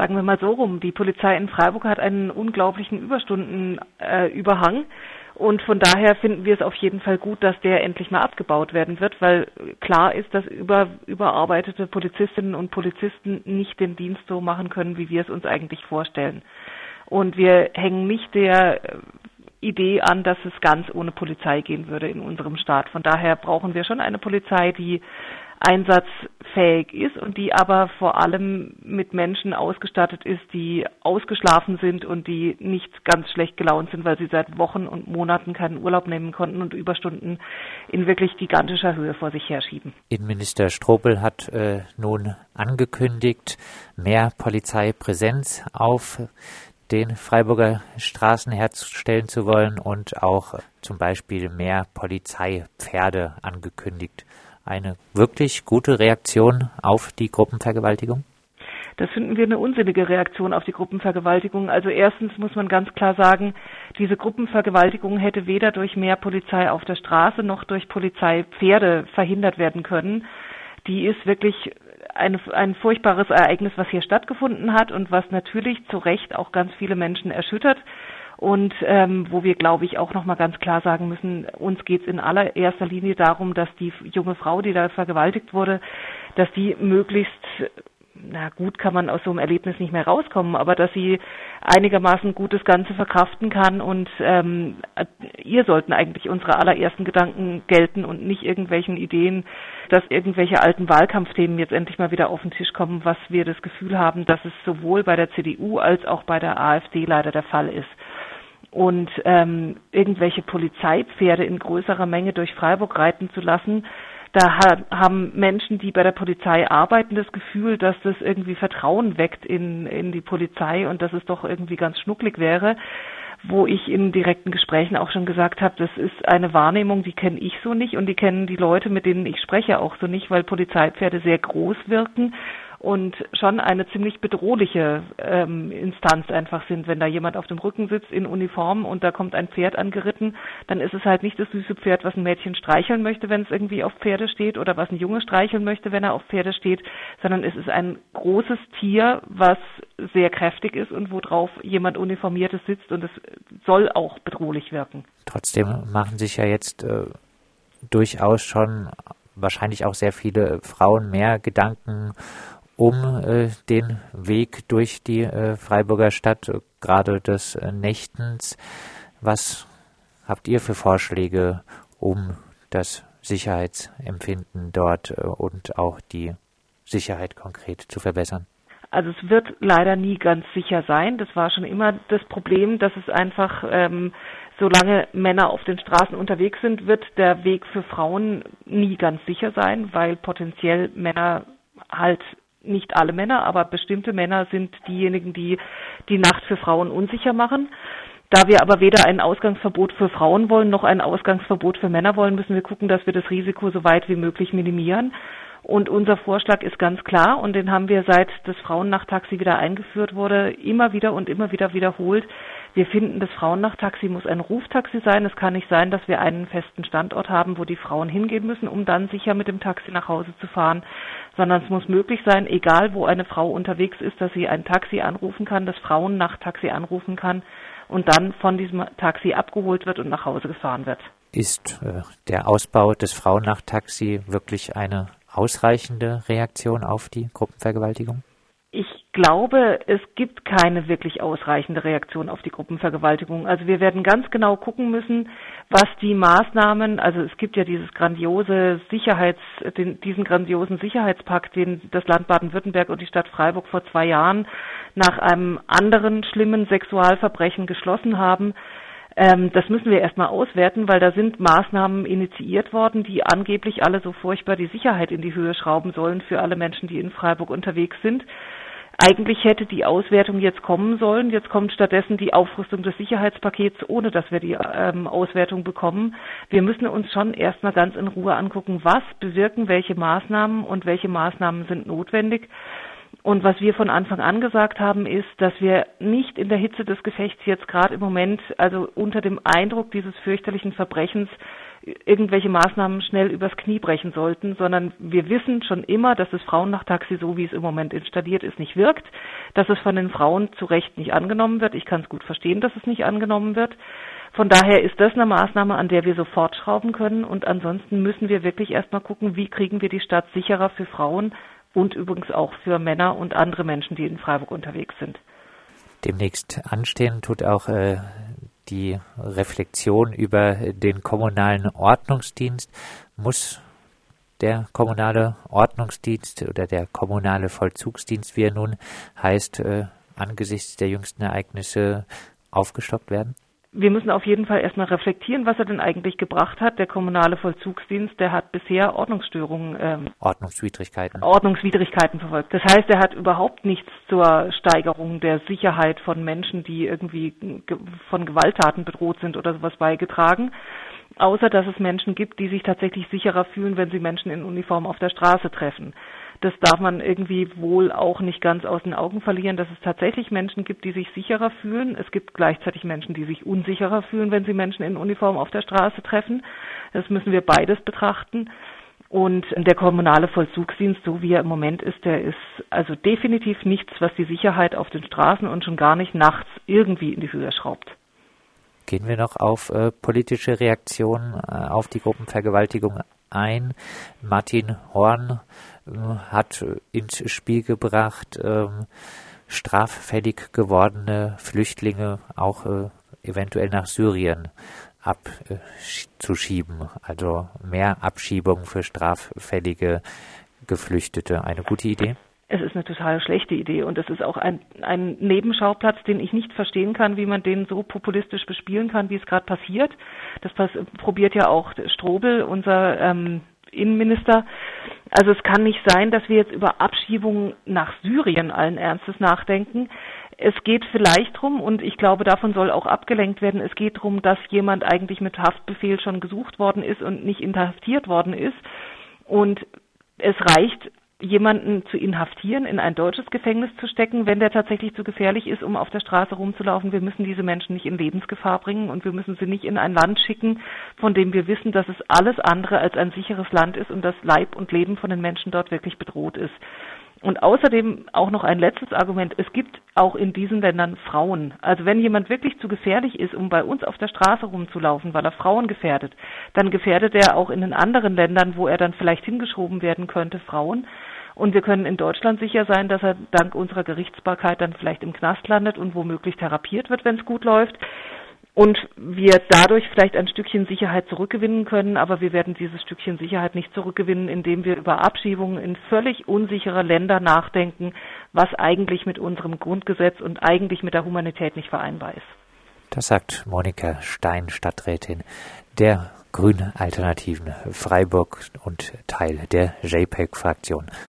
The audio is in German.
sagen wir mal so rum, die Polizei in Freiburg hat einen unglaublichen Überstundenüberhang. Äh, und von daher finden wir es auf jeden Fall gut, dass der endlich mal abgebaut werden wird, weil klar ist, dass über, überarbeitete Polizistinnen und Polizisten nicht den Dienst so machen können, wie wir es uns eigentlich vorstellen. Und wir hängen nicht der Idee an, dass es ganz ohne Polizei gehen würde in unserem Staat. Von daher brauchen wir schon eine Polizei, die einsatzfähig ist und die aber vor allem mit Menschen ausgestattet ist, die ausgeschlafen sind und die nicht ganz schlecht gelaunt sind, weil sie seit Wochen und Monaten keinen Urlaub nehmen konnten und Überstunden in wirklich gigantischer Höhe vor sich herschieben. Innenminister Strobel hat äh, nun angekündigt, mehr Polizeipräsenz auf den Freiburger Straßen herzustellen zu wollen und auch zum Beispiel mehr Polizeipferde angekündigt. Eine wirklich gute Reaktion auf die Gruppenvergewaltigung? Das finden wir eine unsinnige Reaktion auf die Gruppenvergewaltigung. Also erstens muss man ganz klar sagen, diese Gruppenvergewaltigung hätte weder durch mehr Polizei auf der Straße noch durch Polizeipferde verhindert werden können. Die ist wirklich ein, ein furchtbares Ereignis, was hier stattgefunden hat und was natürlich zu Recht auch ganz viele Menschen erschüttert. Und ähm, wo wir, glaube ich, auch nochmal ganz klar sagen müssen, uns geht es in allererster Linie darum, dass die junge Frau, die da vergewaltigt wurde, dass die möglichst na gut kann man aus so einem Erlebnis nicht mehr rauskommen, aber dass sie einigermaßen gut das Ganze verkraften kann und ähm, ihr sollten eigentlich unsere allerersten Gedanken gelten und nicht irgendwelchen Ideen, dass irgendwelche alten Wahlkampfthemen jetzt endlich mal wieder auf den Tisch kommen, was wir das Gefühl haben, dass es sowohl bei der CDU als auch bei der AfD leider der Fall ist. Und ähm, irgendwelche Polizeipferde in größerer Menge durch Freiburg reiten zu lassen, da haben Menschen, die bei der Polizei arbeiten, das Gefühl, dass das irgendwie Vertrauen weckt in, in die Polizei und dass es doch irgendwie ganz schnucklig wäre. Wo ich in direkten Gesprächen auch schon gesagt habe, das ist eine Wahrnehmung, die kenne ich so nicht und die kennen die Leute, mit denen ich spreche, auch so nicht, weil Polizeipferde sehr groß wirken und schon eine ziemlich bedrohliche ähm, Instanz einfach sind. Wenn da jemand auf dem Rücken sitzt in Uniform und da kommt ein Pferd angeritten, dann ist es halt nicht das süße Pferd, was ein Mädchen streicheln möchte, wenn es irgendwie auf Pferde steht oder was ein Junge streicheln möchte, wenn er auf Pferde steht, sondern es ist ein großes Tier, was sehr kräftig ist und worauf jemand Uniformiertes sitzt und es soll auch bedrohlich wirken. Trotzdem machen sich ja jetzt äh, durchaus schon wahrscheinlich auch sehr viele Frauen mehr Gedanken um äh, den Weg durch die äh, Freiburger Stadt, äh, gerade des äh, Nächtens. Was habt ihr für Vorschläge, um das Sicherheitsempfinden dort äh, und auch die Sicherheit konkret zu verbessern? Also es wird leider nie ganz sicher sein. Das war schon immer das Problem, dass es einfach, ähm, solange Männer auf den Straßen unterwegs sind, wird der Weg für Frauen nie ganz sicher sein, weil potenziell Männer halt nicht alle Männer, aber bestimmte Männer sind diejenigen, die die Nacht für Frauen unsicher machen. Da wir aber weder ein Ausgangsverbot für Frauen wollen noch ein Ausgangsverbot für Männer wollen, müssen wir gucken, dass wir das Risiko so weit wie möglich minimieren. Und unser Vorschlag ist ganz klar und den haben wir seit das Frauennachttaxi wieder eingeführt wurde, immer wieder und immer wieder wiederholt. Wir finden, das Frauennachttaxi muss ein Ruftaxi sein. Es kann nicht sein, dass wir einen festen Standort haben, wo die Frauen hingehen müssen, um dann sicher mit dem Taxi nach Hause zu fahren, sondern es muss möglich sein, egal wo eine Frau unterwegs ist, dass sie ein Taxi anrufen kann, das Frauennachttaxi anrufen kann und dann von diesem Taxi abgeholt wird und nach Hause gefahren wird. Ist äh, der Ausbau des Frauennachttaxi wirklich eine ausreichende Reaktion auf die Gruppenvergewaltigung? Glaube, es gibt keine wirklich ausreichende Reaktion auf die Gruppenvergewaltigung. Also wir werden ganz genau gucken müssen, was die Maßnahmen, also es gibt ja dieses grandiose Sicherheits, den, diesen grandiosen Sicherheitspakt, den das Land Baden-Württemberg und die Stadt Freiburg vor zwei Jahren nach einem anderen schlimmen Sexualverbrechen geschlossen haben. Ähm, das müssen wir erstmal auswerten, weil da sind Maßnahmen initiiert worden, die angeblich alle so furchtbar die Sicherheit in die Höhe schrauben sollen für alle Menschen, die in Freiburg unterwegs sind. Eigentlich hätte die Auswertung jetzt kommen sollen. Jetzt kommt stattdessen die Aufrüstung des Sicherheitspakets, ohne dass wir die ähm, Auswertung bekommen. Wir müssen uns schon erstmal ganz in Ruhe angucken, was bewirken welche Maßnahmen und welche Maßnahmen sind notwendig. Und was wir von Anfang an gesagt haben, ist, dass wir nicht in der Hitze des Gefechts jetzt gerade im Moment, also unter dem Eindruck dieses fürchterlichen Verbrechens, irgendwelche Maßnahmen schnell übers Knie brechen sollten, sondern wir wissen schon immer, dass das Frauennachtaxi, so wie es im Moment installiert ist, nicht wirkt, dass es von den Frauen zu Recht nicht angenommen wird. Ich kann es gut verstehen, dass es nicht angenommen wird. Von daher ist das eine Maßnahme, an der wir sofort schrauben können. Und ansonsten müssen wir wirklich erstmal gucken, wie kriegen wir die Stadt sicherer für Frauen und übrigens auch für Männer und andere Menschen, die in Freiburg unterwegs sind. Demnächst anstehen tut auch äh, die Reflexion über den kommunalen Ordnungsdienst. Muss der kommunale Ordnungsdienst oder der kommunale Vollzugsdienst, wie er nun heißt, äh, angesichts der jüngsten Ereignisse aufgestockt werden? Wir müssen auf jeden Fall erstmal reflektieren, was er denn eigentlich gebracht hat. Der kommunale Vollzugsdienst, der hat bisher Ordnungsstörungen, ähm, Ordnungswidrigkeiten. Ordnungswidrigkeiten verfolgt. Das heißt, er hat überhaupt nichts zur Steigerung der Sicherheit von Menschen, die irgendwie von Gewalttaten bedroht sind oder sowas beigetragen. Außer dass es Menschen gibt, die sich tatsächlich sicherer fühlen, wenn sie Menschen in Uniform auf der Straße treffen das darf man irgendwie wohl auch nicht ganz aus den Augen verlieren, dass es tatsächlich Menschen gibt, die sich sicherer fühlen. Es gibt gleichzeitig Menschen, die sich unsicherer fühlen, wenn sie Menschen in Uniform auf der Straße treffen. Das müssen wir beides betrachten. Und der kommunale Vollzugsdienst, so wie er im Moment ist, der ist also definitiv nichts, was die Sicherheit auf den Straßen und schon gar nicht nachts irgendwie in die Höhe schraubt. Gehen wir noch auf äh, politische Reaktionen äh, auf die Gruppenvergewaltigung ein. Martin Horn äh, hat ins Spiel gebracht, ähm, straffällig gewordene Flüchtlinge auch äh, eventuell nach Syrien abzuschieben. Also mehr Abschiebung für straffällige Geflüchtete. Eine gute Idee? Es ist eine total schlechte Idee und es ist auch ein, ein Nebenschauplatz, den ich nicht verstehen kann, wie man den so populistisch bespielen kann, wie es gerade passiert. Das probiert ja auch Strobel, unser ähm, Innenminister. Also es kann nicht sein, dass wir jetzt über Abschiebungen nach Syrien allen Ernstes nachdenken. Es geht vielleicht drum, und ich glaube, davon soll auch abgelenkt werden, es geht darum, dass jemand eigentlich mit Haftbefehl schon gesucht worden ist und nicht inhaftiert worden ist. Und es reicht jemanden zu inhaftieren, in ein deutsches Gefängnis zu stecken, wenn der tatsächlich zu gefährlich ist, um auf der Straße rumzulaufen. Wir müssen diese Menschen nicht in Lebensgefahr bringen und wir müssen sie nicht in ein Land schicken, von dem wir wissen, dass es alles andere als ein sicheres Land ist und das Leib und Leben von den Menschen dort wirklich bedroht ist. Und außerdem auch noch ein letztes Argument. Es gibt auch in diesen Ländern Frauen. Also wenn jemand wirklich zu gefährlich ist, um bei uns auf der Straße rumzulaufen, weil er Frauen gefährdet, dann gefährdet er auch in den anderen Ländern, wo er dann vielleicht hingeschoben werden könnte, Frauen. Und wir können in Deutschland sicher sein, dass er dank unserer Gerichtsbarkeit dann vielleicht im Knast landet und womöglich therapiert wird, wenn es gut läuft und wir dadurch vielleicht ein Stückchen Sicherheit zurückgewinnen können, aber wir werden dieses Stückchen Sicherheit nicht zurückgewinnen, indem wir über Abschiebungen in völlig unsichere Länder nachdenken, was eigentlich mit unserem Grundgesetz und eigentlich mit der Humanität nicht vereinbar ist. Das sagt Monika Stein, Stadträtin der Grünen Alternativen Freiburg und Teil der JPEG-Fraktion.